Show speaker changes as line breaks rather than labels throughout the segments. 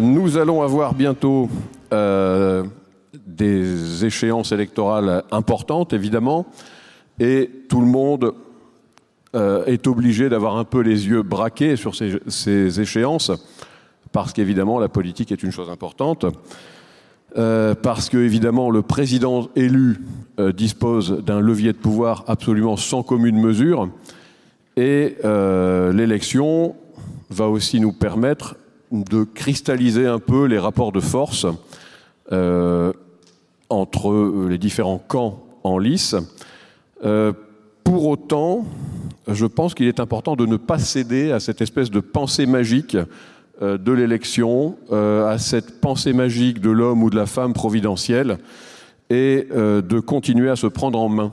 nous allons avoir bientôt des échéances électorales importantes, évidemment, et tout le monde est obligé d'avoir un peu les yeux braqués sur ces, ces échéances, parce qu'évidemment, la politique est une chose importante. Euh, parce que évidemment le président élu euh, dispose d'un levier de pouvoir absolument sans commune mesure, et euh, l'élection va aussi nous permettre de cristalliser un peu les rapports de force entre les différents camps en lice. pour autant, je pense qu'il est important de ne pas céder à cette espèce de pensée magique euh, de l'élection euh, à cette pensée magique de l'homme ou de la femme providentielle et euh, de continuer à se prendre en main.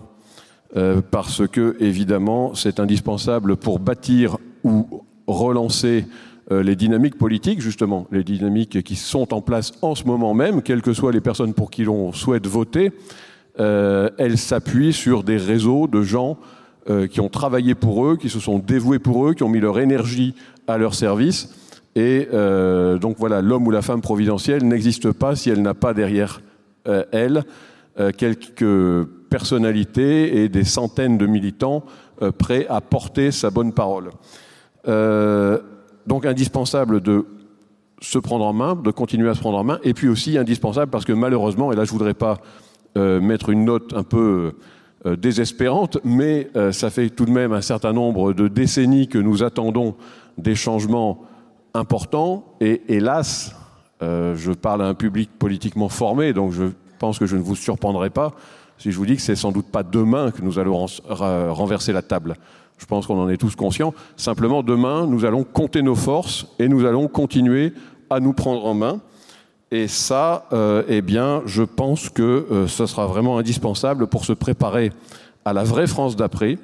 parce que, évidemment, c'est indispensable pour bâtir ou relancer les dynamiques politiques, justement, les dynamiques qui sont en place en ce moment même, quelles que soient les personnes pour qui l'on souhaite voter, elles s'appuient sur des réseaux de gens qui ont travaillé pour eux, qui se sont dévoués pour eux, qui ont mis leur énergie à leur service et euh, donc voilà, l'homme ou la femme providentielle n'existe pas si elle n'a pas derrière euh, elle euh, quelques personnalités et des centaines de militants prêts à porter sa bonne parole. Donc indispensable de se prendre en main, de continuer à se prendre en main, et puis aussi indispensable parce que malheureusement, et là je voudrais pas mettre une note un peu désespérante, mais ça fait tout de même un certain nombre de décennies que nous attendons des changements important et hélas, euh, je parle à un public politiquement formé, donc je pense que je ne vous surprendrai pas si je vous dis que c'est sans doute pas demain que nous allons renverser la table. Je pense qu'on en est tous conscients. Simplement, demain, nous allons compter nos forces et nous allons continuer à nous prendre en main. Et ça, euh, eh bien, je pense que euh, ce sera vraiment indispensable pour se préparer à la vraie France d'après,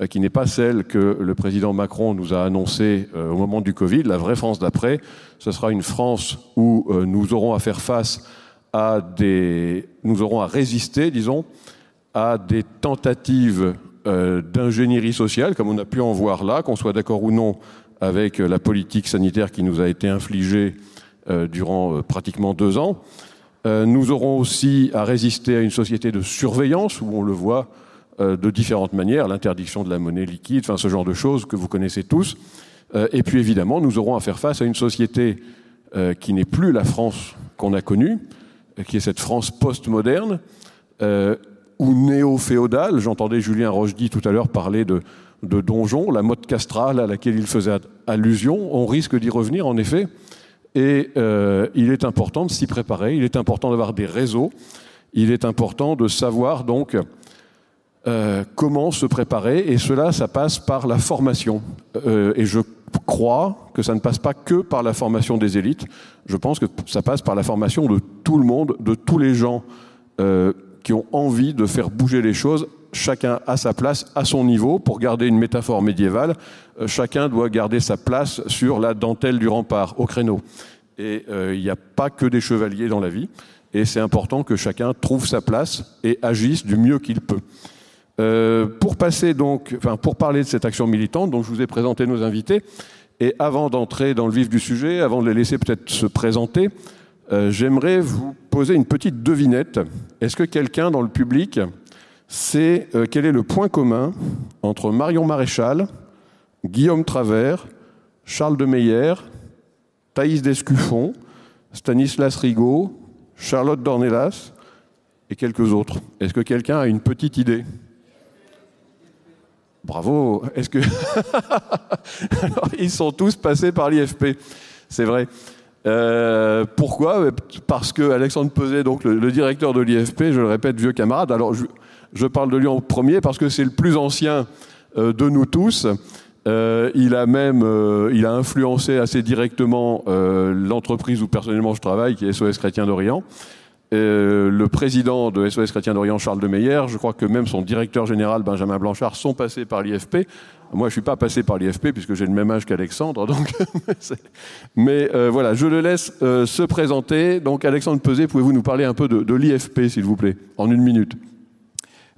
euh, qui n'est pas celle que le président Macron nous a annoncée au moment du Covid. La vraie France d'après, ce sera une France où nous aurons à faire face à des, nous aurons à résister, disons, à des tentatives d'ingénierie sociale, comme on a pu en voir là, qu'on soit d'accord ou non avec la politique sanitaire qui nous a été infligée durant pratiquement deux ans. Nous aurons aussi à résister à une société de surveillance où on le voit euh, de différentes manières, l'interdiction de la monnaie liquide, enfin ce genre de choses que vous connaissez tous. Euh, et puis évidemment, nous aurons à faire face à une société euh, qui n'est plus la France qu'on a connue, qui est cette France postmoderne ou néo-féodale. J'entendais Julien Rochdy tout à l'heure parler de, donjons, la mode castrale à laquelle il faisait allusion. On risque d'y revenir en effet. Et il est important de s'y préparer, il est important d'avoir des réseaux, il est important de savoir donc euh, comment se préparer, et cela, ça passe par la formation. Euh, et je crois que ça ne passe pas que par la formation des élites, je pense que ça passe par la formation de tout le monde, de tous les gens euh, qui ont envie de faire bouger les choses, chacun à sa place, à son niveau, pour garder une métaphore médiévale, chacun doit garder sa place sur la dentelle du rempart, au créneau. Et il n'y a pas que des chevaliers dans la vie, et c'est important que chacun trouve sa place et agisse du mieux qu'il peut. Euh, pour passer donc, enfin, pour parler de cette action militante, donc je vous ai présenté nos invités. Et avant d'entrer dans le vif du sujet, avant de les laisser peut-être se présenter, euh, j'aimerais vous poser une petite devinette. Est-ce que quelqu'un dans le public sait euh, quel est le point commun entre Marion Maréchal, Guillaume Travers, Charles de Meyer, Thaïs Descuffon, Stanislas Rigaud, Charlotte Dornelas et quelques autres? Est-ce que quelqu'un a une petite idée? Bravo. Est-ce que ils sont tous passés par l'IFP C'est vrai. Euh, pourquoi? Parce que Alexandre Peset, donc le, directeur de l'IFP, je le répète, vieux camarade. Alors je, parle de lui en premier parce que c'est le plus ancien euh, de nous tous. Euh, il a même, il a influencé assez directement l'entreprise où personnellement je travaille, qui est SOS Chrétien d'Orient. Euh, le président de SOS Chrétien d'Orient, Charles de Meyer, je crois que même son directeur général, Benjamin Blanchard, sont passés par l'IFP. Moi, je suis pas passé par l'IFP puisque j'ai le même âge qu'Alexandre. Donc, mais euh, voilà, je le laisse euh, se présenter. Donc, Alexandre Peset, pouvez-vous nous parler un peu de l'IFP, s'il vous plaît, en une minute?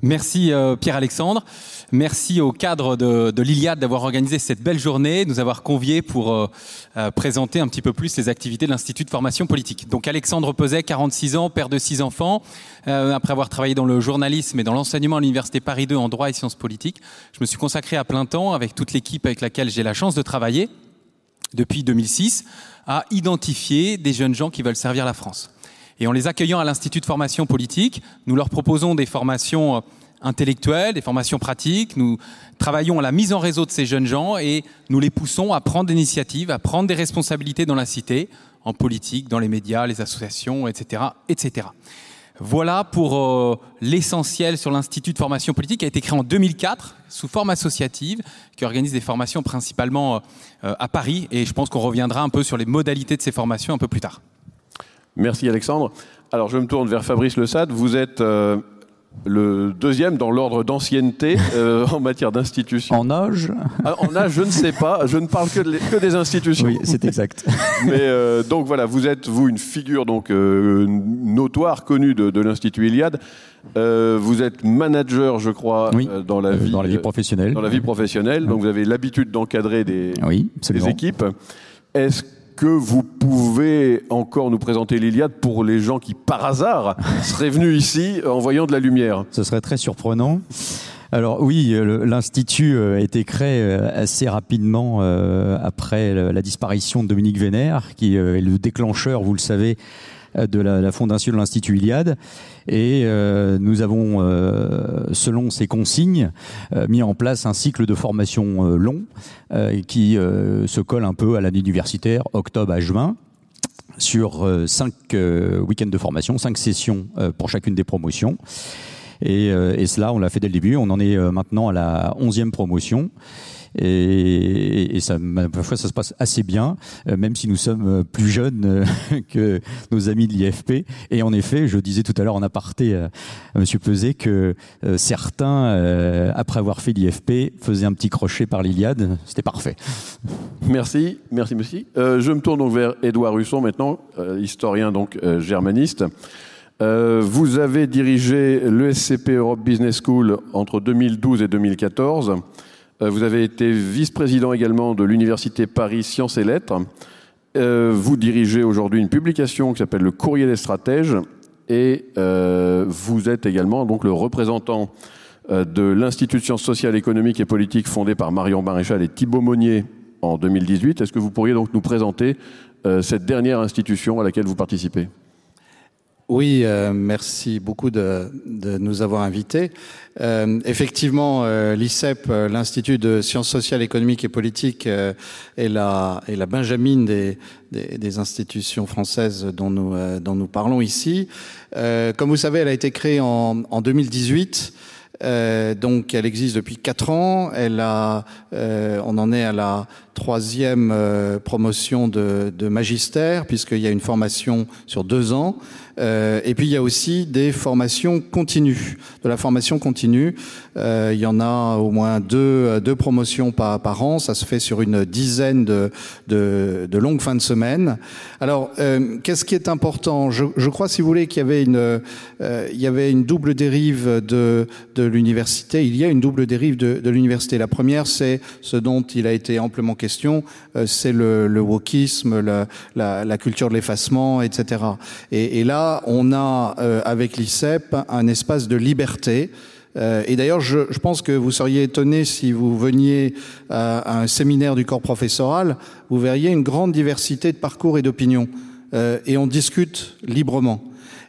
Merci euh, Pierre-Alexandre. Merci au cadre de, de l'Iliade d'avoir organisé cette belle journée, de nous avoir conviés pour euh, euh, présenter un petit peu plus les activités de l'Institut de formation politique. Donc Alexandre Peset, 46 ans, père de six enfants, après avoir travaillé dans le journalisme et dans l'enseignement à l'Université Paris 2 en droit et sciences politiques, je me suis consacré à plein temps avec toute l'équipe avec laquelle j'ai la chance de travailler depuis 2006 à identifier des jeunes gens qui veulent servir la France. Et en les accueillant à l'Institut de formation politique, nous leur proposons des formations euh, intellectuelles, des formations pratiques. Nous travaillons à la mise en réseau de ces jeunes gens et nous les poussons à prendre des initiatives, à prendre des responsabilités dans la cité, en politique, dans les médias, les associations, etc., etc. Voilà pour euh, l'essentiel sur l'Institut de formation politique qui a été créé en 2004 sous forme associative, qui organise des formations principalement euh, à Paris. Et je pense qu'on reviendra un peu sur les modalités de ces formations un peu plus tard.
Merci Alexandre. Alors je me tourne vers Fabrice Le Sade. Vous êtes euh, le deuxième dans l'ordre d'ancienneté euh, en matière d'institution.
En âge
ah, En âge, je ne sais pas. Je ne parle que, que des institutions.
Oui, c'est exact.
Mais euh, donc voilà, vous êtes vous une figure donc notoire, connue de, l'Institut Iliade. vous êtes manager, je crois, dans la vie
dans la vie professionnelle.
Dans la vie professionnelle. Donc vous avez l'habitude d'encadrer des,
oui,
des équipes. Est-ce que vous pouvez encore nous présenter l'Iliade pour les gens qui, par hasard, seraient venus ici en voyant de la lumière
Ce serait très surprenant. Alors oui, l'Institut euh, a été créé euh, assez rapidement euh, après la disparition de Dominique Vénère, qui est le déclencheur, vous le savez, de la, fondation de l'Institut Iliade. Et euh, nous avons, euh, selon ces consignes, euh, mis en place un cycle de formation long qui se colle un peu à l'année universitaire, octobre à juin sur cinq week-ends de formation, cinq sessions pour chacune des promotions. Et, et cela, on l'a fait dès le début. On en est maintenant à la onzième promotion. Et, ça, parfois, ça se passe assez bien, euh, même si nous sommes euh, plus jeunes euh, que nos amis de l'IFP. Et en effet, je disais tout à l'heure en aparté à, Monsieur Peset que certains, après avoir fait l'IFP, faisaient un petit crochet par l'Iliade. C'était parfait.
Merci, merci, monsieur. je me tourne donc vers Édouard Husson maintenant, historien donc germaniste. vous avez dirigé l'ESCP Europe Business School entre 2012 et 2014. Euh, vous avez été vice-président également de l'Université Paris Sciences et Lettres. Euh, vous dirigez aujourd'hui une publication qui s'appelle Le Courrier des stratèges et euh, vous êtes également donc le représentant de l'Institut de sciences sociales, économiques et politiques fondé par Marion Maréchal et Thibault Monnier en 2018. Est-ce que vous pourriez donc nous présenter cette dernière institution à laquelle vous participez?
Oui, euh, merci beaucoup de, de, nous avoir invités. Euh, effectivement, euh, l'ICEP, euh, l'Institut de sciences sociales, économiques et politiques, euh, est, la, est la benjamine des, des, des institutions françaises dont nous, dont nous parlons ici. comme vous savez, elle a été créée en, en 2018. Euh, donc, elle existe depuis quatre ans. Elle a, euh, on en est à la troisième euh, promotion de, de magistère, puisqu'il y a une formation sur deux ans. Euh, et puis il y a aussi des formations continues, de la formation continue. Euh, il y en a au moins deux, deux promotions par, par an. Ça se fait sur une dizaine de, de, de longues fins de semaine. Alors, euh, qu'est-ce qui est important? Je, je, crois, si vous voulez, qu'il y avait une, euh, il y avait une double dérive de, de l'université. Il y a une double dérive de, de l'université. La première, c'est ce dont il a été amplement question, euh, c'est le, le wokisme, la, la, la culture de l'effacement, etc. Et, et là, on a euh, avec l'ICEP un espace de liberté. Euh, et d'ailleurs, je, pense que vous seriez étonné si vous veniez à, un séminaire du corps professoral, vous verriez une grande diversité de parcours et d'opinions. Euh, et on discute librement.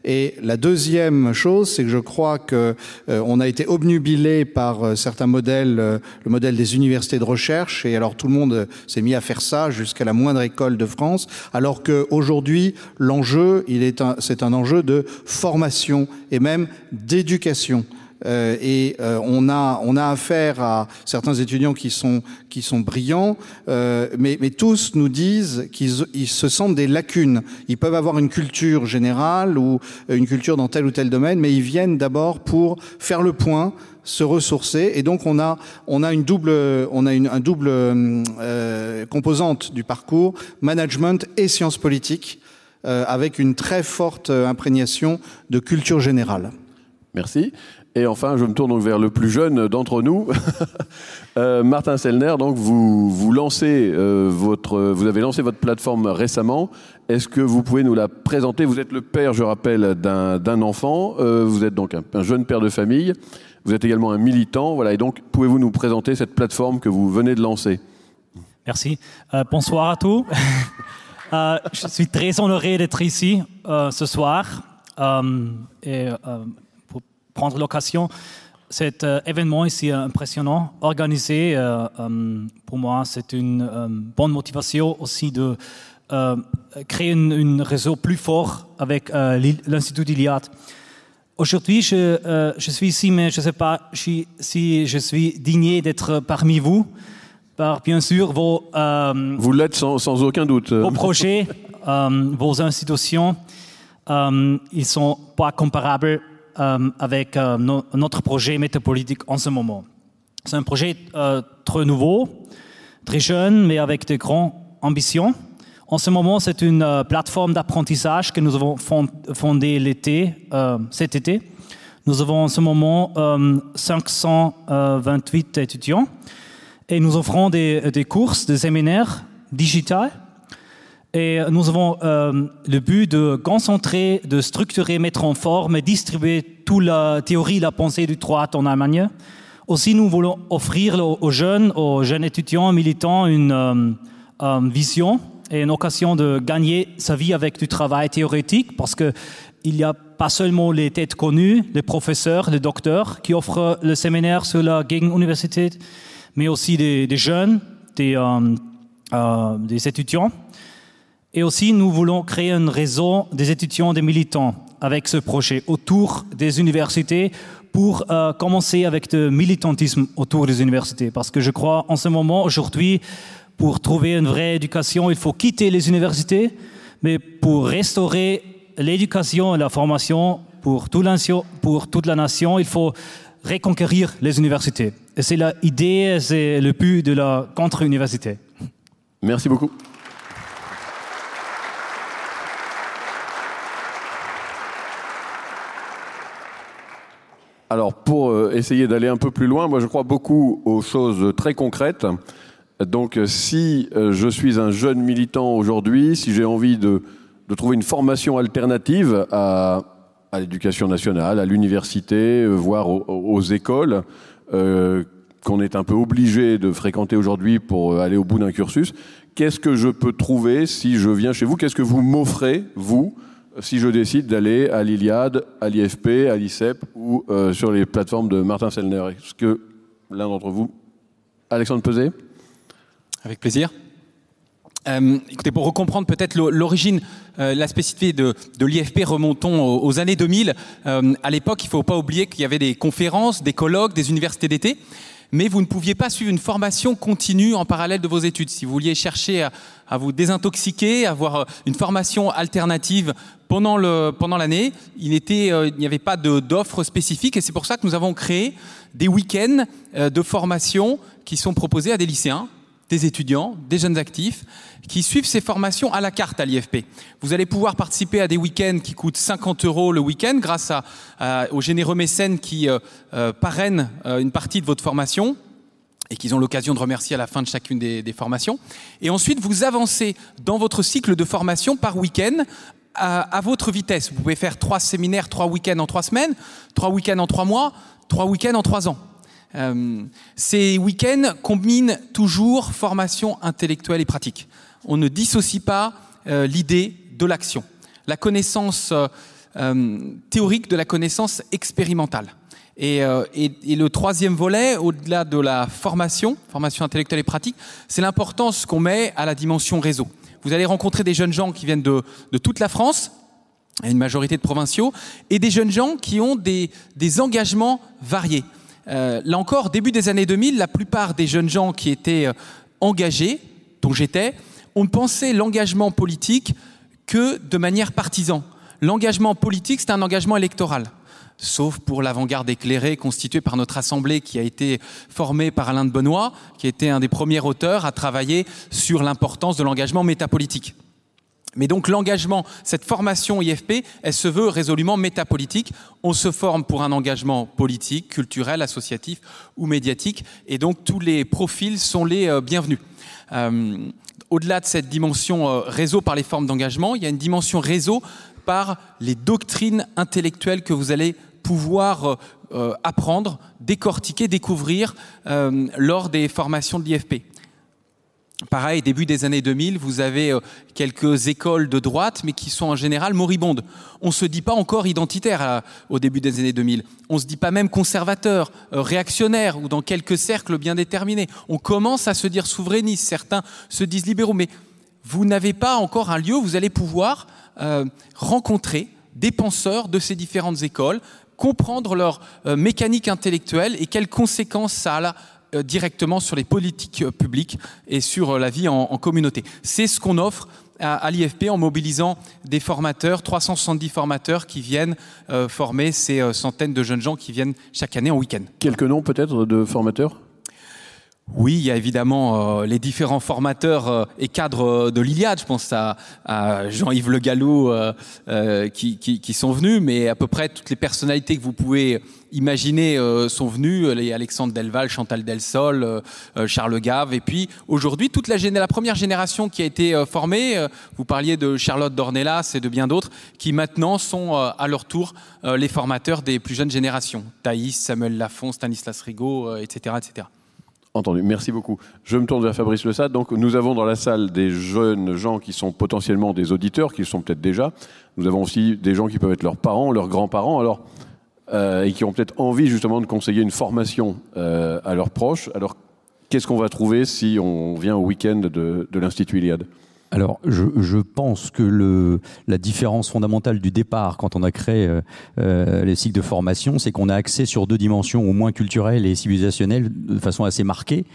Et la deuxième chose, c'est que je crois que euh, on a été obnubilé par certains modèles, le modèle des universités de recherche, et alors tout le monde s'est mis à faire ça jusqu'à la moindre école de France, alors qu'aujourd'hui l'enjeu, il est c'est un enjeu de formation et même d'éducation. Euh, et euh, on a on a affaire à certains étudiants qui sont qui sont brillants, euh, mais, mais tous nous disent qu'ils ils se sentent des lacunes. Ils peuvent avoir une culture générale ou une culture dans tel ou tel domaine, mais ils viennent d'abord pour faire le point se ressourcer et donc on a on a une double on a une un double euh, composante du parcours management et sciences politiques euh, avec une très forte imprégnation de culture générale.
Merci. Et enfin, je me tourne donc vers le plus jeune d'entre nous, euh, Martin Sellner. Donc, vous vous lancez euh, votre, vous avez lancé votre plateforme récemment. Est-ce que vous pouvez nous la présenter? Vous êtes le père, je rappelle, d'un enfant. Euh, vous êtes donc un, un, jeune père de famille. Vous êtes également un militant. Voilà. Et donc, pouvez-vous nous présenter cette plateforme que vous venez de lancer?
Merci. Bonsoir à tous. je suis très honoré d'être ici ce soir et prendre l'occasion. Cet euh, événement ici impressionnant, organisé, euh, euh, pour moi, c'est une bonne motivation aussi de créer un réseau plus fort avec l'Institut d'Iliade. Aujourd'hui, je, je, suis ici, mais je ne sais pas si, si je suis digné d'être parmi vous, par bien sûr vos...
vous l'êtes sans, sans, aucun doute.
Vos projets, vos institutions, ils ne sont pas comparables euh, avec euh, no notre projet métapolitique en ce moment. C'est un projet euh, très nouveau, très jeune, mais avec de grandes ambitions. En ce moment, c'est une euh, plateforme d'apprentissage que nous avons fondée l'été, euh, cet été. Nous avons en ce moment 528 étudiants et nous offrons des, des courses, des séminaires digitales et nous avons euh, le but de concentrer, de structurer, mettre en forme et distribuer toute la théorie, la pensée du droit en Allemagne. Aussi, nous voulons offrir aux jeunes, aux jeunes étudiants, militants, une euh, euh, vision et une occasion de gagner sa vie avec du travail théorétique, parce que il n'y a pas seulement les têtes connues, les professeurs, les docteurs qui offrent le séminaire sur la Gegenuniversität, mais aussi des, jeunes, des, euh, des étudiants. Et aussi, nous voulons créer un réseau des étudiants, des militants avec ce projet autour des universités pour euh, commencer avec le militantisme autour des universités. Parce que je crois, en ce moment, aujourd'hui, pour trouver une vraie éducation, il faut quitter les universités, mais pour restaurer l'éducation et la formation pour, pour toute la nation, il faut reconquérir les universités. Et c'est l'idée, c'est le but de la contre-université.
Merci beaucoup. Alors, pour euh, essayer d'aller un peu plus loin, moi je crois beaucoup aux choses très concrètes. Donc, si euh, je suis un jeune militant aujourd'hui, si j'ai envie de, trouver une formation alternative à, à l'éducation nationale, à l'université, euh, voire aux, écoles, euh, qu'on est un peu obligé de fréquenter aujourd'hui pour aller au bout d'un cursus, qu'est-ce que je peux trouver si je viens chez vous? Qu'est-ce que vous m'offrez, vous si je décide d'aller à l'Iliade, à l'IFP, à l'ICEP ou euh, sur les plateformes de Martin Sellner Est-ce que l'un d'entre vous, Alexandre Peset?
Avec plaisir. Euh, écoutez, pour recomprendre peut-être l'origine, euh, la spécificité de, l'IFP, remontons aux, aux, années 2000. Euh, à l'époque, il ne faut pas oublier qu'il y avait des conférences, des colloques, des universités d'été mais vous ne pouviez pas suivre une formation continue en parallèle de vos études. Si vous vouliez chercher à, à vous désintoxiquer, avoir euh, une formation alternative pendant pendant l'année, il n'était euh, il n'y avait pas d'offres spécifiques et c'est pour ça que nous avons créé des week-ends euh, de formation qui sont proposés à des lycéens des étudiants, des jeunes actifs, qui suivent ces formations à la carte à l'IFP. Vous allez pouvoir participer à des week-ends qui coûtent 50 euros le week-end grâce à, à, aux généreux mécènes qui parrainent une partie de votre formation et qu'ils ont l'occasion de remercier à la fin de chacune des, formations. Et ensuite, vous avancez dans votre cycle de formation par week-end à, votre vitesse. Vous pouvez faire trois séminaires, trois week-ends en trois semaines, trois week-ends en trois mois, trois week-ends en trois ans. Euh, ces week-ends combinent toujours formation intellectuelle et pratique. On ne dissocie pas euh, l'idée de l'action, la connaissance euh, théorique de la connaissance expérimentale. Et, euh, et, le troisième volet, au-delà de la formation, formation intellectuelle et pratique, c'est l'importance qu'on met à la dimension réseau. Vous allez rencontrer des jeunes gens qui viennent de, toute la France, une majorité de provinciaux, et des jeunes gens qui ont des, des engagements variés. Euh, là encore, début des années 2000, la plupart des jeunes gens qui étaient euh, engagés, dont j'étais, on pensait l'engagement politique que de manière partisan. L'engagement politique, c'est un engagement électoral. Sauf pour l'avant-garde éclairée constituée par notre assemblée qui a été formée par Alain de Benoît, qui était un des premiers auteurs à travailler sur l'importance de l'engagement métapolitique. Mais donc l'engagement, cette formation IFP, elle se veut résolument métapolitique. On se forme pour un engagement politique, culturel, associatif ou médiatique, et donc tous les profils sont les euh, bienvenus. Euh, Au-delà de cette dimension euh, réseau par les formes d'engagement, il y a une dimension réseau par les doctrines intellectuelles que vous allez pouvoir euh, euh, apprendre, décortiquer, découvrir euh, lors des formations de l'IFP. Pareil, début des années 2000, vous avez quelques écoles de droite, mais qui sont en général moribondes. On ne se dit pas encore identitaire au début des années 2000. On ne se dit pas même conservateur, réactionnaire, ou dans quelques cercles bien déterminés. On commence à se dire souverainiste, certains se disent libéraux, mais vous n'avez pas encore un lieu où vous allez pouvoir euh, rencontrer des penseurs de ces différentes écoles, comprendre leur euh, mécanique intellectuelle et quelles conséquences ça a euh, directement sur les politiques publiques et sur la vie en, communauté. C'est ce qu'on offre à, l'IFP en mobilisant des formateurs, 370 formateurs qui viennent former ces centaines de jeunes gens qui viennent chaque année en week-end.
Quelques noms peut-être de formateurs?
Oui, il y a évidemment euh, les différents formateurs euh, et cadres euh, de l'Iliade. Je pense à, Jean-Yves Le Gallou qui, sont venus, mais à peu près toutes les personnalités que vous pouvez imaginer sont venues. Les Alexandre Delval, Chantal Delsol, Charles Gave. Et puis aujourd'hui, toute la, première génération qui a été formée, vous parliez de Charlotte Dornelas et de bien d'autres, qui maintenant sont à leur tour les formateurs des plus jeunes générations. Thaïs, Samuel Lafont, Stanislas Rigaud, etc., etc.
Entendu, merci beaucoup. Je me tourne vers Fabrice Le Sade. Donc, nous avons dans la salle des jeunes gens qui sont potentiellement des auditeurs, qui le sont peut-être déjà. Nous avons aussi des gens qui peuvent être leurs parents, leurs grands-parents, alors, euh, et qui ont peut-être envie justement de conseiller une formation euh, à leurs proches. Alors, qu'est-ce qu'on va trouver si on vient au week-end de l'Institut Iliade?
Alors, je, je pense que le, la différence fondamentale du départ, quand on a créé euh, euh, les cycles de formation, c'est qu'on a axé sur deux dimensions, au moins culturelles et civilisationnelles, de façon assez marquée,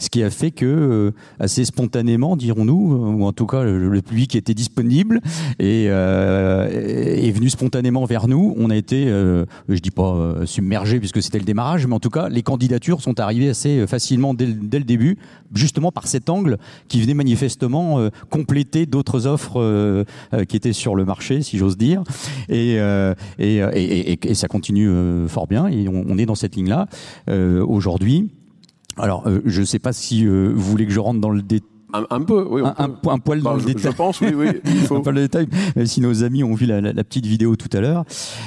ce qui a fait que, euh, assez spontanément, dirons-nous, euh, ou en tout cas le, public était disponible et euh, est venu spontanément vers nous. On a été, euh, je dis pas euh, submergé puisque c'était le démarrage, mais en tout cas, les candidatures sont arrivées assez facilement dès, le- début, justement par cet angle qui venait manifestement euh, compléter d'autres offres euh, euh, qui étaient sur le marché, si j'ose dire. Et, euh, et, et, et- ça continue euh, fort bien. Et on, on est dans cette ligne-là euh, aujourd'hui. Alors, euh, je ne sais pas si euh, vous voulez que je rentre dans le détail.
un, un peu, oui.
Un,
peut.
poil dans
Bah,
le
je,
détail.
je pense, oui, oui. Il faut.
Un peu le détail, même si nos amis ont vu la, la- la petite vidéo tout à l'heure.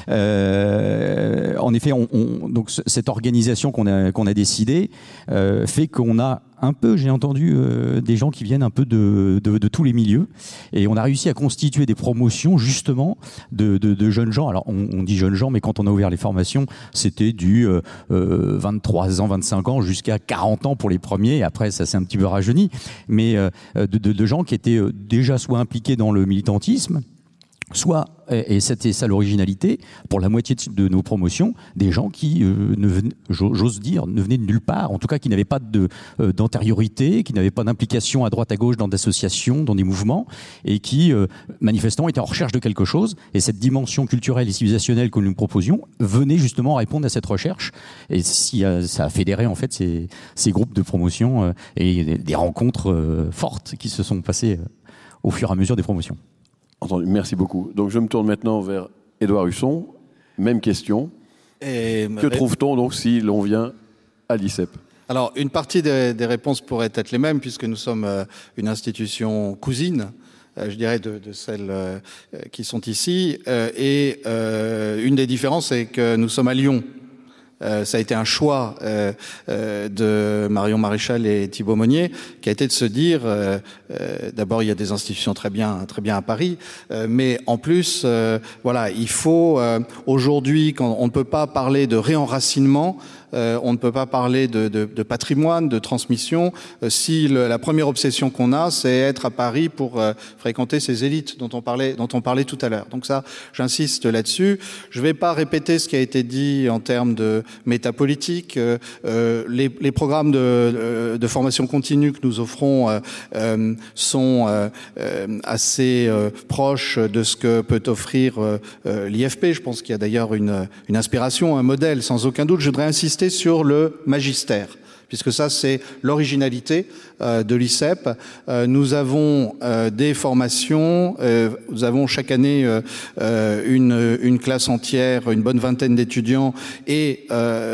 Euh, en effet, on, on- donc cette organisation qu'on a qu'on a décidée euh, fait qu'on a un peu, j'ai entendu euh, des gens qui viennent un peu de, de, de tous les milieux, et on a réussi à constituer des promotions justement de, de, jeunes gens. Alors on, on dit jeunes gens, mais quand on a ouvert les formations, c'était du euh, euh, 23 ans, 25 ans jusqu'à 40 ans pour les premiers. Et après, ça s'est un petit peu rajeuni, mais euh, de gens qui étaient euh, déjà soit impliqués dans le militantisme, soit, et c'était ça l'originalité, pour la moitié de, nos promotions, des gens qui, euh, j'ose dire, ne venaient de nulle part, en tout cas qui n'avaient pas euh, d'antériorité, qui n'avaient pas d'implication à droite à gauche dans des associations, dans des mouvements, et qui, euh, manifestement, étaient en recherche de quelque chose. Et cette dimension culturelle et civilisationnelle que nous proposions venait justement répondre à cette recherche. Et ça a fédéré, en fait, ces, ces groupes de promotion et des, rencontres fortes qui se sont passées au fur et à mesure des promotions.
Entendu, merci beaucoup. Donc, je me tourne maintenant vers Édouard Husson. Même question.
Et,
Que trouve-t-on donc si l'on vient à l'ICEP?
Alors, une partie des, des réponses pourrait être les mêmes, puisque nous sommes euh, une institution cousine, euh, je dirais, de, de celles euh, qui sont ici. Et une des différences, c'est que nous sommes à Lyon. Euh, ça a été un choix euh, euh, de Marion Maréchal et Thibault Monnier, qui a été de se dire, d'abord il y a des institutions très bien, très bien à Paris, mais en plus, voilà, il faut aujourd'hui, quand on ne peut pas parler de réenracinement, euh, on ne peut pas parler de, patrimoine, de transmission, euh, si la première obsession qu'on a, c'est être à Paris pour euh, fréquenter ces élites dont on parlait, dont on parlait tout à l'heure. Donc ça, j'insiste là-dessus. Je ne vais pas répéter ce qui a été dit en termes de métapolitique. Les, programmes de, formation continue que nous offrons sont assez proches de ce que peut offrir l'IFP. Je pense qu'il y a d'ailleurs une inspiration, un modèle, sans aucun doute. Je voudrais insister sur le magistère puisque ça c'est l'originalité euh, de l'ICEP. Euh, nous avons euh, des formations, nous avons chaque année une, classe entière, une bonne vingtaine d'étudiants, et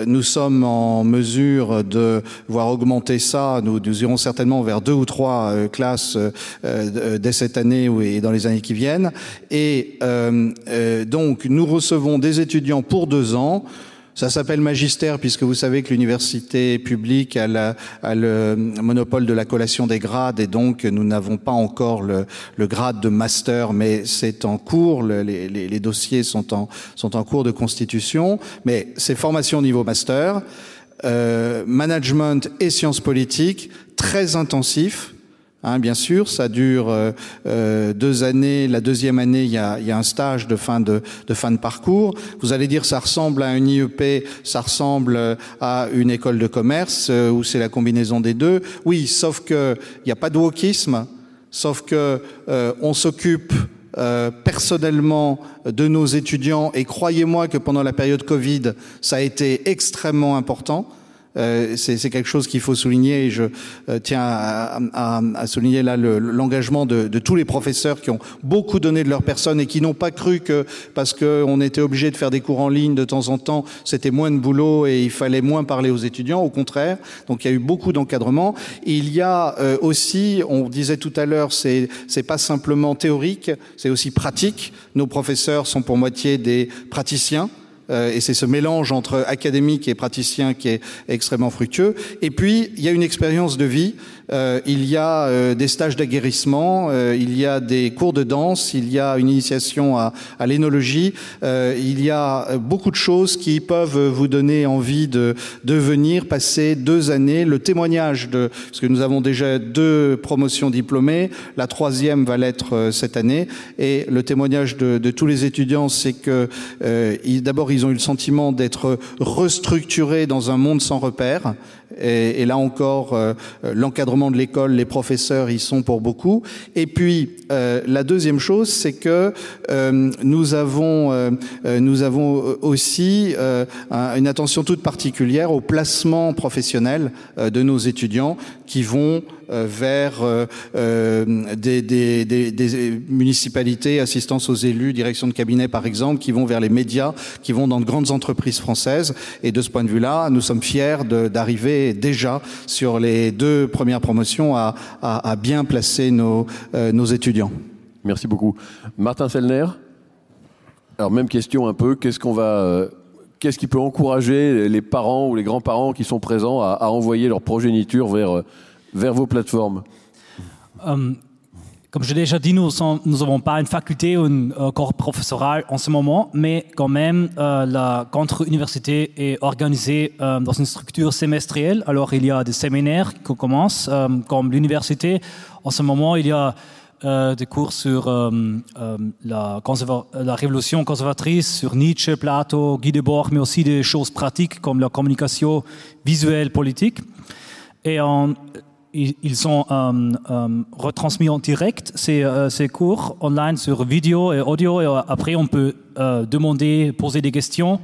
nous sommes en mesure de voir augmenter ça. Nous, nous irons certainement vers deux ou trois classes dès cette année et dans les années qui viennent. Et donc nous recevons des étudiants pour deux ans. Ça s'appelle magistère puisque vous savez que l'université publique a, a, le monopole de la collation des grades et donc nous n'avons pas encore le, le, grade de master, mais c'est en cours. Le, les, les, les, dossiers sont en, sont en cours de constitution, mais c'est formation au niveau master, euh, management et sciences politiques très intensif Hein, bien sûr, ça dure euh, euh, deux années. La deuxième année, il y a, y a un stage de fin de, de, fin de parcours. Vous allez dire, ça ressemble à un IEP, ça ressemble à une école de commerce, euh, où c'est la combinaison des deux. Oui, sauf que il n'y a pas de wokisme, sauf que euh, on s'occupe euh, personnellement de nos étudiants et croyez-moi que pendant la période Covid, ça a été extrêmement important. Euh, c'est quelque chose qu'il faut souligner et je euh, tiens à, à, à, souligner là l'engagement le, de, de, tous les professeurs qui ont beaucoup donné de leur personne et qui n'ont pas cru que parce qu'on était obligé de faire des cours en ligne de temps en temps, c'était moins de boulot et il fallait moins parler aux étudiants. Au contraire, donc il y a eu beaucoup d'encadrement. Il y a euh, aussi, on disait tout à l'heure, c'est c'est pas simplement théorique, c'est aussi pratique. Nos professeurs sont pour moitié des praticiens. Euh, et c'est ce mélange entre académique et praticien qui est extrêmement fructueux. Et puis, il y a une expérience de vie euh, il y a euh, des stages d'aguerrissement, euh, il y a des cours de danse, il y a une initiation à, à l'énologie, euh, il y a beaucoup de choses qui peuvent vous donner envie de, de venir passer deux années. Le témoignage de, parce que nous avons déjà deux promotions diplômées, la troisième va l'être cette année, et le témoignage de, de tous les étudiants, c'est que d'abord ils ont eu le sentiment d'être restructurés dans un monde sans repères, et, et là encore, euh, l'encadrement de l'école, les professeurs y sont pour beaucoup. Et puis, euh, la deuxième chose, c'est que euh, nous avons, euh, euh nous avons aussi une attention toute particulière au placement professionnel de nos étudiants qui vont vers des, des, des, municipalités, assistance aux élus, direction de cabinet par exemple, qui vont vers les médias, qui vont dans de grandes entreprises françaises. Et de ce point de vue-là, nous sommes fiers d'arriver déjà sur les deux premières promotions à, bien placer nos, euh, étudiants.
Merci beaucoup. Martin Fellner Alors même question un peu, qu'est-ce qu'on va... Euh, qu'est-ce qui peut encourager les parents ou les grands-parents qui sont présents à, à envoyer leur progéniture vers, euh, vers vos plateformes
um, Comme je l'ai déjà dit, nous n'avons pas une faculté ou un euh, corps professoral en ce moment, mais quand même, euh, la contre-université est organisée euh, dans une structure semestrielle. Alors, il y a des séminaires qui commencent, comme l'université. En ce moment, il y a des cours sur la, la révolution conservatrice, sur Nietzsche, Plato, Guy Debord, mais aussi des choses pratiques comme la communication visuelle politique. Et en, ils sont euh, euh, retransmis en direct ces, euh, ces cours online sur vidéo et audio et après on peut demander poser des questions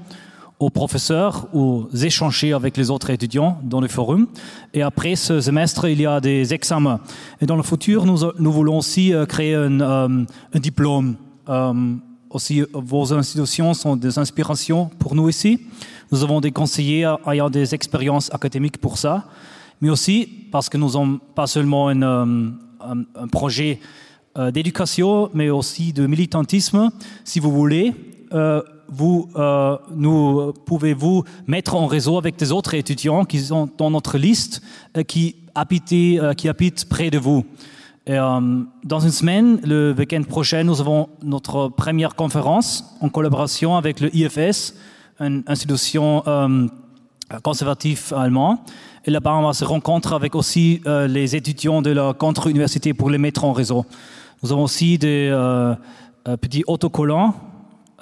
aux professeurs ou échanger avec les autres étudiants dans le forum. Et après ce semestre il y a des examens. Et dans le futur nous, nous voulons aussi créer un, diplôme. Aussi vos institutions sont des inspirations pour nous ici nous avons des conseillers ayant des expériences académiques pour ça mais aussi parce que nous n'avons pas seulement euh, un, projet euh, d'éducation, mais aussi de militantisme. Si vous voulez, euh, vous, nous pouvez-vous mettre en réseau avec des autres étudiants qui sont dans notre liste qui, habitent, qui habitent près de vous. Dans une semaine, le week-end prochain, nous avons notre première conférence en collaboration avec le IFS, une institution conservative allemande et là-bas on va se rencontre avec aussi euh, les étudiants de la contre-université pour les mettre en réseau. Nous avons aussi des euh, euh, petits autocollants.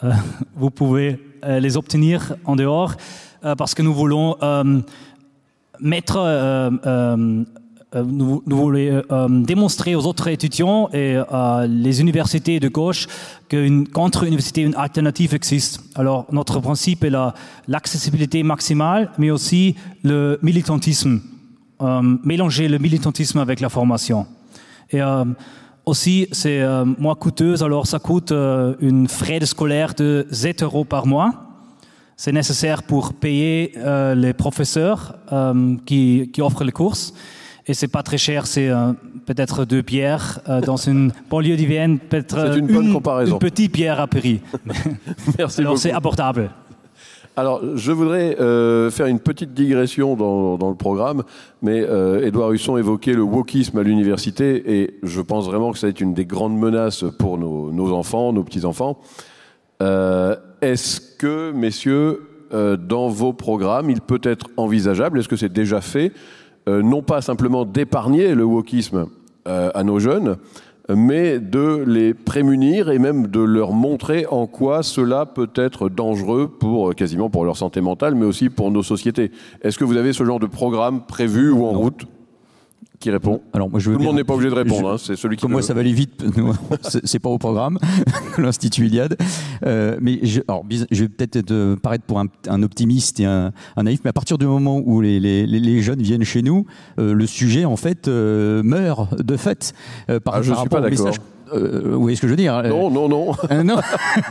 Vous pouvez les obtenir en dehors parce que nous voulons mettre nous, nous voulons euh, démontrer aux autres étudiants et euh, les universités de gauche qu'une contre-université une alternative existe. Alors notre principe est l'accessibilité la, maximale, mais aussi le militantisme. euh, mélanger le militantisme avec la formation. Et euh, aussi, c'est euh, moins coûteux, alors ça coûte euh, une frais scolaire de 7 euros par mois. C'est nécessaire pour payer euh, les professeurs euh, qui, qui offrent les courses. Et c'est pas très cher, c'est euh, peut-être deux pierres euh, dans une banlieue de Vienne, peut-être
C'est
euh,
une
une petite pierre à Paris.
Merci
Alors c'est abordable.
Alors, je voudrais euh, faire une petite digression dans, dans le programme, mais euh, Édouard Husson évoquait le wokisme à l'université, et je pense vraiment que ça est une des grandes menaces pour nos, nos enfants, nos petits-enfants. Euh, est-ce que, messieurs, dans vos programmes, il peut être envisageable, est-ce que c'est déjà fait, non pas simplement d'épargner le wokisme euh, à nos jeunes, mais de les prémunir et même de leur montrer en quoi cela peut être dangereux pour euh, quasiment pour leur santé mentale, mais aussi pour nos sociétés. Est-ce que vous avez ce genre de programme prévu ou en route? Qui répond
Alors moi je
Tout le monde n'est pas obligé de répondre,
je-
hein, c'est celui qui
Comme moi,
veut.
ça va aller vite. c'est pas au programme, l'Institut Iliade. Euh, mais je, alors, je vais peut-être être- paraître pour un, un optimiste et un, un naïf, mais à partir du moment où les, les- les- les jeunes viennent chez nous, euh, le sujet en fait euh, meurt de fait par,
Ah, je
par
suis
rapport
pas
au
d'accord.
message. Euh, vous voyez ce que je veux dire Euh,
Non, non, non.
euh, non.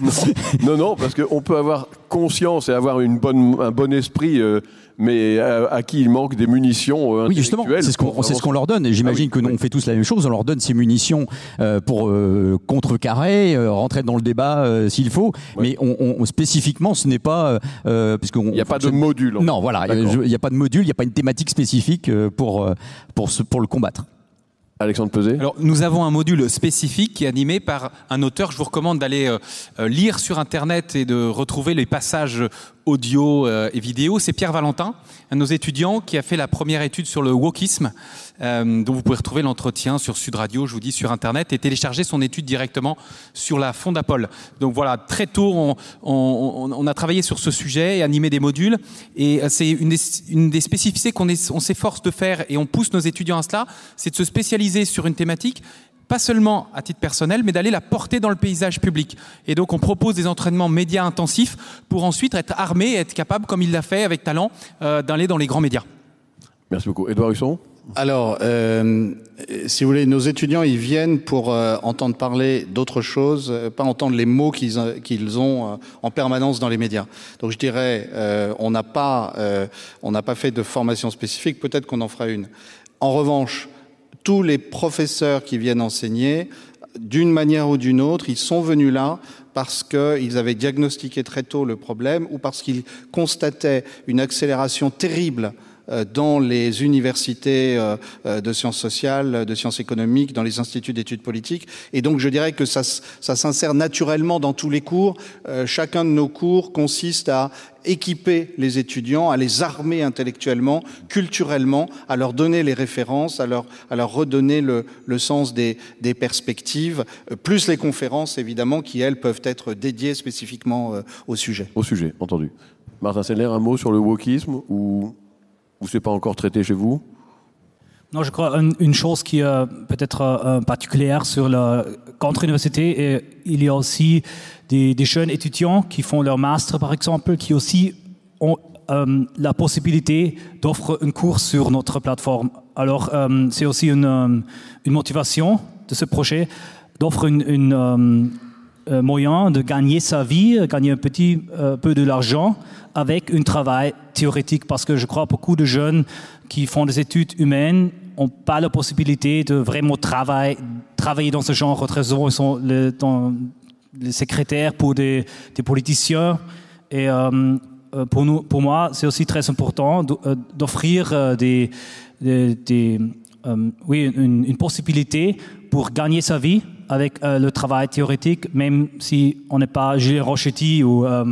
non, non, parce qu'on peut avoir conscience et avoir une bonne, un bon esprit, euh, mais à, à qui il manque des munitions
Oui, justement, c'est ce qu'on ce leur donne. J'imagine
oui,
que nous,
oui.
on fait tous la même chose. On leur donne ces munitions pour contrecarrer, rentrer dans le débat s'il faut. Mais on, on- on- spécifiquement, ce n'est pas parce qu'on
Il n'y a pas de module.
Non, voilà, il n'y a pas de module, il n'y a pas une thématique spécifique pour pour ce, pour le combattre.
Alors, nous avons un module spécifique qui est animé par un auteur. Je vous recommande d'aller euh, euh, lire sur Internet et de retrouver les passages audio euh, et vidéo. C'est Pierre Valentin, un de nos étudiants, qui a fait la première étude sur le wokisme, euh, dont vous pouvez retrouver l'entretien sur Sud Radio, je vous dis, sur Internet, et télécharger son étude directement sur la Fondapol. Donc voilà, très tôt, on, a travaillé sur ce sujet et animé des modules. Et euh, c'est une des, spécificités qu'on s'efforce de faire et on pousse nos étudiants à cela, c'est de se spécialiser sur une thématique pas seulement à titre personnel, mais d'aller la porter dans le paysage public. Et donc, on propose des entraînements médias intensifs pour ensuite être armé et être capable, comme il l'a fait avec talent, euh, d'aller dans les grands médias.
Merci beaucoup. Édouard Husson
Alors, euh, si vous voulez, nos étudiants, ils viennent pour euh, entendre parler d'autre chose, euh, pas entendre les mots qu'ils ont euh, en permanence dans les médias. Donc, je dirais, euh, on n'a pas, euh, on n'a pas fait de formation spécifique. Peut-être qu'on en fera une. En revanche, tous les professeurs qui viennent enseigner, d'une manière ou d'une autre, ils sont venus là parce qu'ils avaient diagnostiqué très tôt le problème ou parce qu'ils constataient une accélération terrible dans les universités euh, euh, de sciences sociales, de sciences économiques, dans les instituts d'études politiques. Et donc je dirais que ça, ça s'insère naturellement dans tous les cours. Euh, chacun de nos cours consiste à équiper les étudiants, à les armer intellectuellement, culturellement, à leur donner les références, à leur, à leur redonner le, le sens des, des perspectives, euh, plus les conférences évidemment qui, elles, peuvent être dédiées spécifiquement euh, au sujet.
Au sujet, entendu. Martin Sellner, un mot sur le wokisme ou, ou c'est pas encore traité chez vous?
Non, je crois une, chose qui est peut-être euh, particulière sur la contre-université, et il y a aussi des, jeunes étudiants qui font leur master, par exemple, qui aussi ont euh, la possibilité d'offrir une course sur notre plateforme. Alors, euh, c'est aussi une, une motivation de ce projet d'offrir une, moyen de gagner sa vie, euh, gagner un petit euh, peu de l'argent avec un travail théorique, parce que je crois beaucoup de jeunes qui font des études humaines n'ont pas la possibilité de vraiment travailler, travailler dans ce genre. Très souvent, ils sont les secrétaires pour des, politiciens. Et euh, euh, pour, nous, pour moi, c'est aussi très important d'o- euh, d'offrir euh, euh, oui, une possibilité pour gagner sa vie avec euh, le travail théorique, même si on n'est pas Julien Rochetti ou euh,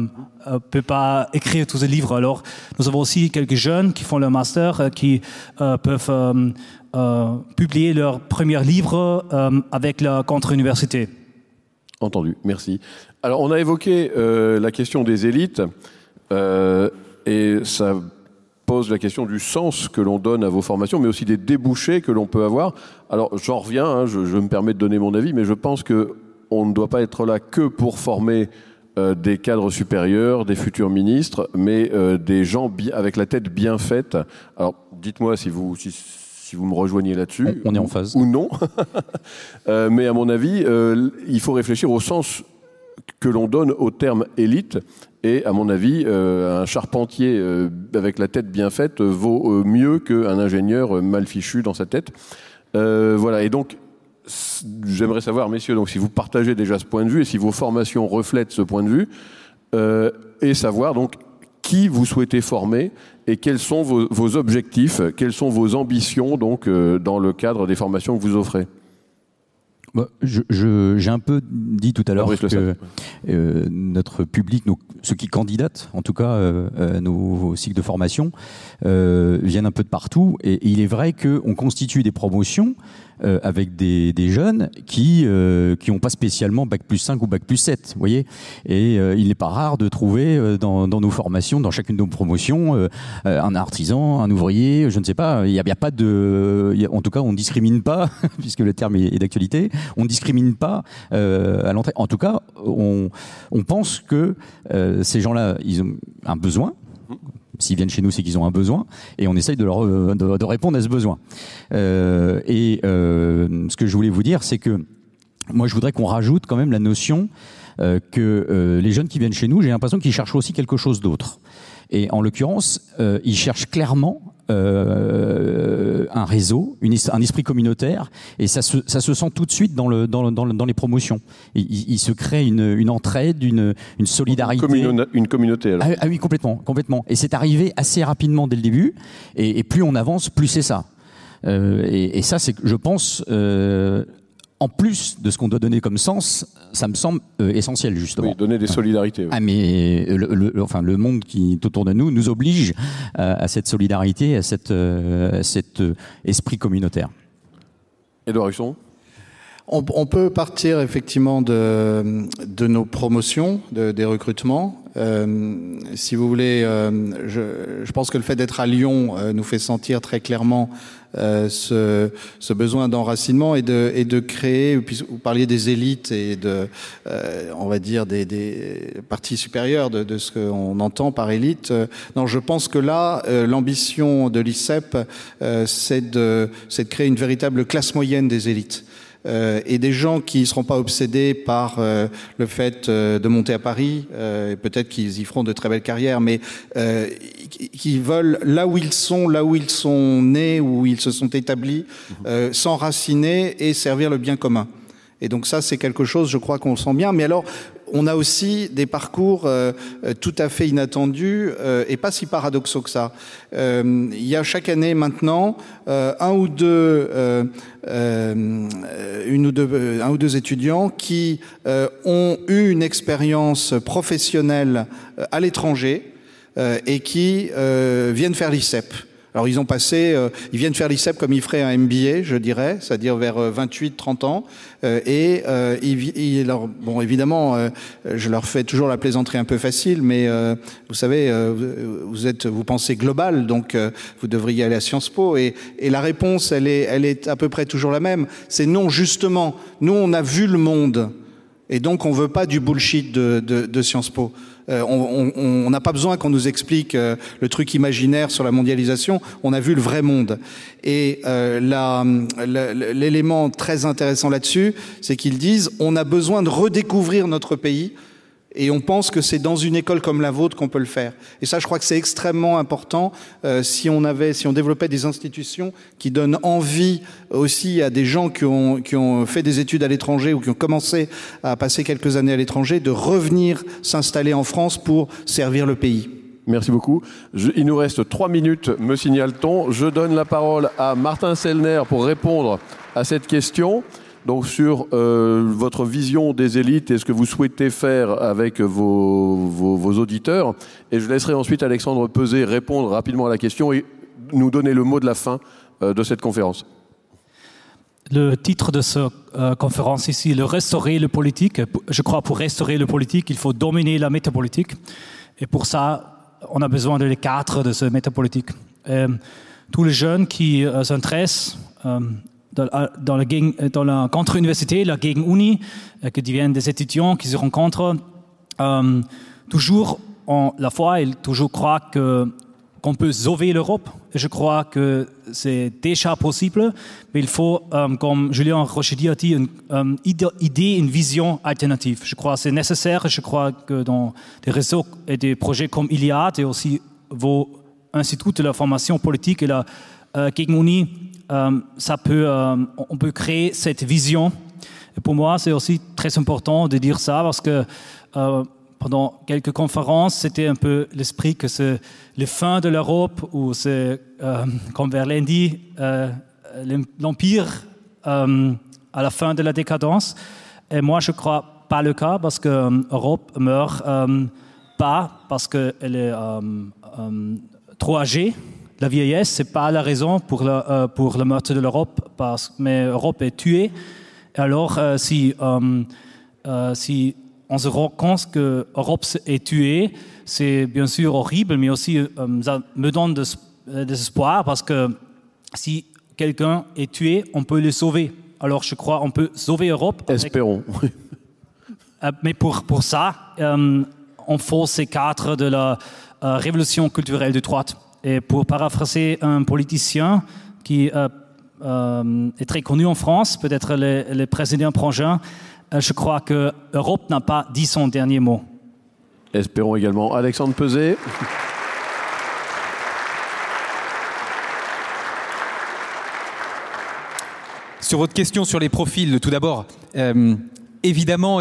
euh, peut pas écrire tous ces livres. Alors, nous avons aussi quelques jeunes qui font leur master, qui peuvent publier leur premier livre avec la contre-université.
Entendu, merci. Alors, on a évoqué la question des élites, et ça pose la question du sens que l'on donne à vos formations, mais aussi des débouchés que l'on peut avoir. Alors, j'en reviens, hein, je, je me permets de donner mon avis, mais je pense que on ne doit pas être là que pour former euh, des cadres supérieurs, des futurs ministres, mais euh, des gens avec la tête bien faite. Alors, dites-moi si vous, si, si vous me rejoignez là-dessus.
On, est en phase.
Ou non. euh, mais à mon avis, il faut réfléchir au sens que l'on donne au terme élite. Et à mon avis, euh, un charpentier euh, avec la tête bien faite vaut euh, mieux qu'un ingénieur mal fichu dans sa tête. voilà. Et donc, j'aimerais savoir, messieurs, donc si vous partagez déjà ce point de vue et si vos formations reflètent ce point de vue, et savoir donc qui vous souhaitez former et quels sont vos, vos objectifs, quelles sont vos ambitions donc dans le cadre des formations que vous offrez.
Bah, J'ai un peu dit tout à l'heure que euh, notre public, ceux qui candidatent, en tout cas euh, euh, nos cycles de formation, euh, viennent un peu de partout. Et, et il est vrai qu'on constitue des promotions euh, avec des, des, jeunes qui euh, qui n'ont pas spécialement bac plus 5 ou bac plus 7, vous voyez. Et euh, il n'est pas rare de trouver dans, nos formations, dans chacune de nos promotions, un artisan, un ouvrier, je ne sais pas. Il n'y a, a, pas de, en tout cas, on ne discrimine pas, puisque le terme est, est d'actualité. On ne discrimine pas à l'entrée. En tout cas, on, on pense que ces gens-là, ils ont un besoin s'ils viennent chez nous, c'est qu'ils ont un besoin, et on essaye de, de répondre à ce besoin. Euh, et euh, ce que je voulais vous dire, c'est que moi, je voudrais qu'on rajoute quand même la notion euh, que euh, les jeunes qui viennent chez nous, j'ai l'impression qu'ils cherchent aussi quelque chose d'autre. Et en l'occurrence, euh, ils cherchent clairement euh, un réseau, une, un esprit communautaire, et ça se, ça se sent tout de suite dans, le, dans, dans, dans les promotions. Il, il, se crée une, une entraide, une, une solidarité.
Une, une communauté alors.
Ah, ah, oui, complètement, complètement. Et c'est arrivé assez rapidement dès le début, et, et plus on avance, plus c'est ça. Euh, et, et, ça, c'est, je pense, euh, en plus de ce qu'on doit donner comme sens, ça me semble euh, essentiel justement.
Oui, donner des solidarités. Oui.
Ah mais le, le, enfin le monde qui est autour de nous nous oblige à, à cette solidarité, à cette, euh, à cet euh, esprit communautaire.
Edouard Husson
on, on, peut partir effectivement de, de nos promotions, de, des recrutements. Euh, si vous voulez, euh, je, je, pense que le fait d'être à Lyon euh, nous fait sentir très clairement euh, ce, ce, besoin d'enracinement et de, et de créer. Puis vous parliez des élites et de, euh, on va dire des, des parties supérieures de, de ce qu'on entend par élite. non, je pense que là, l'ambition de l'ICEP, c'est de, de créer une véritable classe moyenne des élites euh, et des gens qui ne seront pas obsédés par euh, le fait euh, de monter à Paris, peut-être qu'ils y feront de très belles carrières, mais qui veulent, là où ils sont, là où ils sont nés, où ils se sont établis, euh, s'enraciner et servir le bien commun. Et donc ça, c'est quelque chose, je crois qu'on le sent bien. Mais alors, on a aussi des parcours euh, tout à fait inattendus euh, et pas si paradoxaux que ça. Euh, il y a chaque année maintenant euh, un ou deux, euh, une ou deux, un ou deux étudiants qui ont eu une expérience professionnelle à l'étranger et qui viennent faire l'ICEP. Alors ils ont passé, euh, ils viennent faire l'ICEP comme ils feraient un MBA, je dirais, c'est-à-dire vers 28-30 ans. Euh, et euh, ils, ils, bon, évidemment, euh, je leur fais toujours la plaisanterie un peu facile, mais euh, vous savez, euh, vous êtes, vous pensez global, donc vous devriez aller à Sciences Po. Et, et la réponse, elle est, elle est à peu près toujours la même. C'est non, justement. Nous, on a vu le monde, et donc on veut pas du bullshit de, de, de Sciences Po. Euh, on n'a pas besoin qu'on nous explique euh, le truc imaginaire sur la mondialisation. On a vu le vrai monde. Et euh, l'élément très intéressant là-dessus, c'est qu'ils disent on a besoin de redécouvrir notre pays et on pense que c'est dans une école comme la vôtre qu'on peut le faire. Et ça, je crois que c'est extrêmement important euh, si on avait, si on développait des institutions qui donnent envie aussi à des gens qui ont, qui ont fait des études à l'étranger ou qui ont commencé à passer quelques années à l'étranger de revenir s'installer en France pour servir le pays.
Merci beaucoup. Il nous reste trois minutes, me signale-t-on. Je donne la parole à Martin Sellner pour répondre à cette question donc sur euh, votre vision des élites et ce que vous souhaitez faire avec vos, vos, auditeurs. Et je laisserai ensuite Alexandre Peset répondre rapidement à la question et nous donner le mot de la fin euh, de cette conférence.
Le titre de cette euh, conférence ici, le restaurer le politique. Je crois pour restaurer le politique, il faut dominer la métapolitique. Et pour ça, on a besoin de les quatre de ce métapolitique. Tous les jeunes qui s'intéressent dans, dans, la, dans la contre-université, la gegen-uni, euh, qui deviennent des étudiants qui se rencontrent euh, toujours en la foi et toujours croire que qu'on peut sauver l'Europe. Je crois que c'est déjà possible, mais il faut, euh, comme Julien Rochedi a dit, une euh, idée, une vision alternative. Je crois que c'est nécessaire. Je crois que dans des réseaux et des projets comme Iliad et aussi vos instituts de la formation politique et la euh, euh peut, euh, on peut créer cette vision. Et pour moi, c'est aussi très important de dire ça parce que euh, pendant quelques conférences, c'était un peu l'esprit que c'est les fins de l'Europe ou c'est, euh, comme Verlaine dit, euh, l'empire euh, à la fin de la décadence. Et moi, je crois pas le cas parce que l'Europe meurt euh, pas parce qu'elle est euh, euh, trop âgée. La vieillesse, c'est pas la raison pour le, euh, pour le meurtre de l'Europe, parce mais l'Europe est tuée. Alors, euh, si, euh, si on se rend compte que l'Europe est tuée, c'est bien sûr horrible, mais aussi ça me donne de, de l'espoir parce que si quelqu'un est tué, on peut le sauver. Alors je crois on peut sauver l'Europe.
Espérons.
Euh, mais pour, pour ça, euh, on faut ces cadres de la euh, révolution culturelle de droite. Et pour paraphraser un politicien qui euh, euh, est très connu en France, peut-être le, le président Prangin, euh, je crois que l'Europe n'a pas dit son dernier mot.
Espérons également. Alexandre Peset.
Sur votre question sur les profils, tout d'abord, euh, évidemment,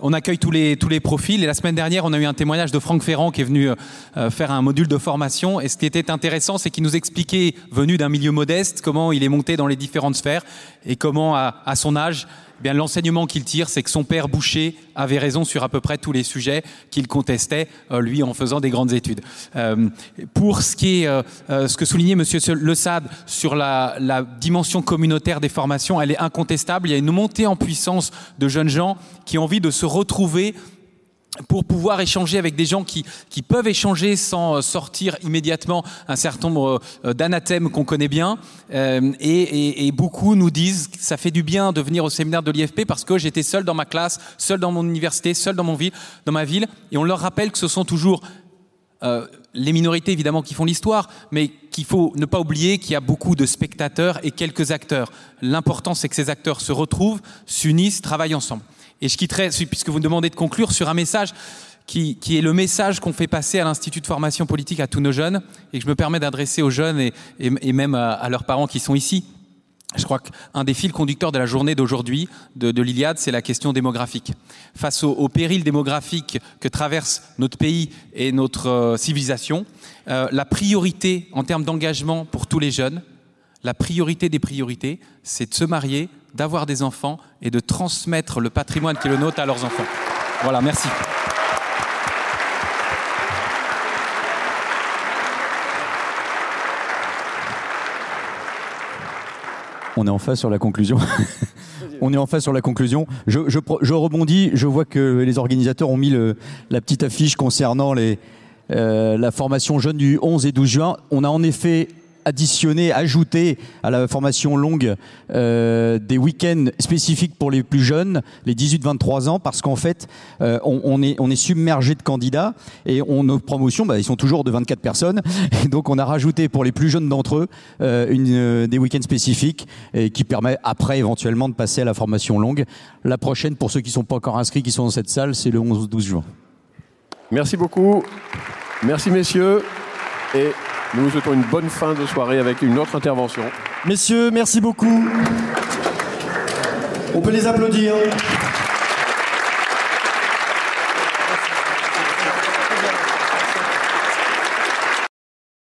on accueille tous les, tous les profils. Et la semaine dernière, on a eu un témoignage de Franck Ferrand qui est venu euh, faire un module de formation. Et ce qui était intéressant, c'est qu'il nous expliquait, venu d'un milieu modeste, comment il est monté dans les différentes sphères et comment, à, son âge, bien l'enseignement qu'il tire, c'est que son père Boucher avait raison sur à peu près tous les sujets qu'il contestait, euh, lui en faisant des grandes études. Euh, pour ce qui est euh, euh, ce que soulignait Monsieur Le Sade sur la, la dimension communautaire des formations, elle est incontestable. Il y a une montée en puissance de jeunes gens qui ont envie de se retrouver pour pouvoir échanger avec des gens qui, qui peuvent échanger sans sortir immédiatement un certain nombre euh, d'anathèmes qu'on connaît bien. Euh, et, beaucoup nous disent ça fait du bien de venir au séminaire de l'IFP parce que j'étais seul dans ma classe, seul dans mon université, seul dans, mon ville, dans ma ville. Et on leur rappelle que ce sont toujours euh, les minorités évidemment qui font l'histoire, mais qu'il faut ne pas oublier qu'il y a beaucoup de spectateurs et quelques acteurs. L'important c'est que ces acteurs se retrouvent, s'unissent, travaillent ensemble. Et je quitterai, puisque vous me demandez de conclure, sur un message qui, qui est le message qu'on fait passer à l'Institut de formation politique à tous nos jeunes, et que je me permets d'adresser aux jeunes et, et, même à, leurs parents qui sont ici. Je crois qu'un des fils conducteurs de la journée d'aujourd'hui de, de l'Iliade, c'est la question démographique. Face au, au péril démographique que traverse notre pays et notre euh, civilisation, euh, la priorité en termes d'engagement pour tous les jeunes, la priorité des priorités, c'est de se marier, d'avoir des enfants et de transmettre le patrimoine qui est le nôtre à leurs enfants. Voilà, merci.
On est en face sur la conclusion. On est en face sur la conclusion. Je, rebondis. Je vois que les organisateurs ont mis la petite affiche concernant euh, la formation jeune du 11 et 12 juin. On a en effet additionner, ajouter à la formation longue euh, des week-ends spécifiques pour les plus jeunes, les 18-23 ans, parce qu'en fait, euh, on, est, submergé de candidats et nos promotions, bah, ils sont toujours de 24 personnes. Donc, on a rajouté pour les plus jeunes d'entre eux euh, une, des week-ends spécifiques et qui permet après éventuellement de passer à la formation longue. La prochaine, pour ceux qui ne sont pas encore inscrits, qui sont dans cette salle, c'est le 11-12 juin.
Merci beaucoup. Merci messieurs. Et nous vous souhaitons une bonne fin de soirée avec une autre intervention.
Messieurs, merci beaucoup. On peut les applaudir.